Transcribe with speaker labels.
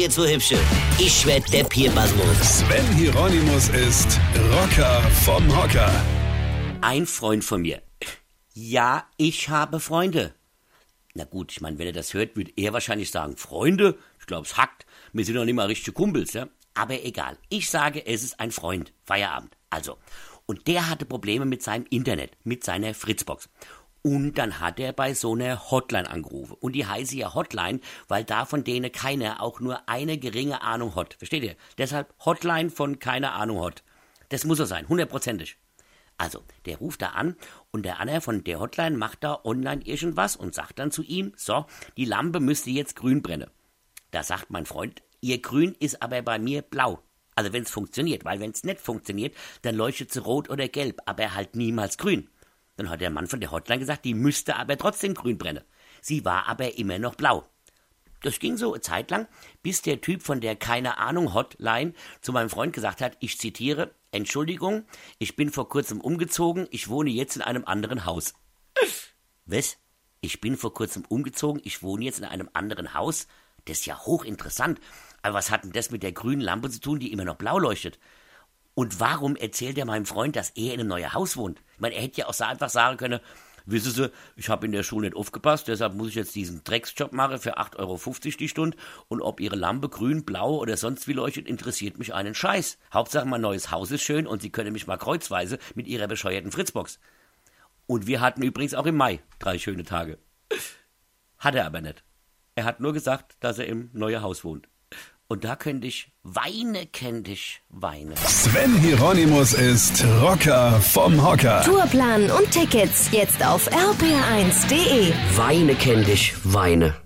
Speaker 1: ihr zwei Hübsche. Ich werd der Pierpasmus.
Speaker 2: Sven Hieronymus ist Rocker vom Hocker.
Speaker 3: Ein Freund von mir. Ja, ich habe Freunde. Na gut, ich meine, wenn er das hört, wird er wahrscheinlich sagen, Freunde? Ich glaube, es hackt. Wir sind doch nicht mal richtige Kumpels, ja? Aber egal. Ich sage, es ist ein Freund. Feierabend. Also. Und der hatte Probleme mit seinem Internet, mit seiner Fritzbox. Und dann hat er bei so einer Hotline angerufen. Und die heiße ja Hotline, weil da von denen keiner auch nur eine geringe Ahnung hat. Versteht ihr? Deshalb Hotline von keiner Ahnung hat. Das muss er sein, hundertprozentig. Also, der ruft da an und der Anna von der Hotline macht da online irgendwas und sagt dann zu ihm, so, die Lampe müsste jetzt grün brennen. Da sagt mein Freund, ihr Grün ist aber bei mir blau. Also wenn es funktioniert, weil wenn es nicht funktioniert, dann leuchtet sie rot oder gelb, aber halt niemals grün. Dann hat der Mann von der Hotline gesagt, die müsste aber trotzdem grün brennen. Sie war aber immer noch blau. Das ging so eine Zeit lang, bis der Typ von der keine Ahnung Hotline zu meinem Freund gesagt hat, ich zitiere, Entschuldigung, ich bin vor kurzem umgezogen, ich wohne jetzt in einem anderen Haus. Was? Ich bin vor kurzem umgezogen, ich wohne jetzt in einem anderen Haus? Das ist ja hochinteressant. Aber was hat denn das mit der grünen Lampe zu tun, die immer noch blau leuchtet? Und warum erzählt er meinem Freund, dass er in einem neuen Haus wohnt? Ich meine, er hätte ja auch einfach sagen können, wissen Sie, ich habe in der Schule nicht aufgepasst, deshalb muss ich jetzt diesen Drecksjob machen für 8,50 Euro die Stunde und ob Ihre Lampe grün, blau oder sonst wie leuchtet, interessiert mich einen Scheiß. Hauptsache mein neues Haus ist schön und Sie können mich mal kreuzweise mit Ihrer bescheuerten Fritzbox. Und wir hatten übrigens auch im Mai drei schöne Tage. Hat er aber nicht. Er hat nur gesagt, dass er im neuen Haus wohnt. Und da könnte ich weine, könnte ich weine.
Speaker 2: Sven Hieronymus ist Rocker vom Hocker.
Speaker 4: Tourplan und Tickets jetzt auf rpr1.de.
Speaker 3: Weine, könnte ich weine.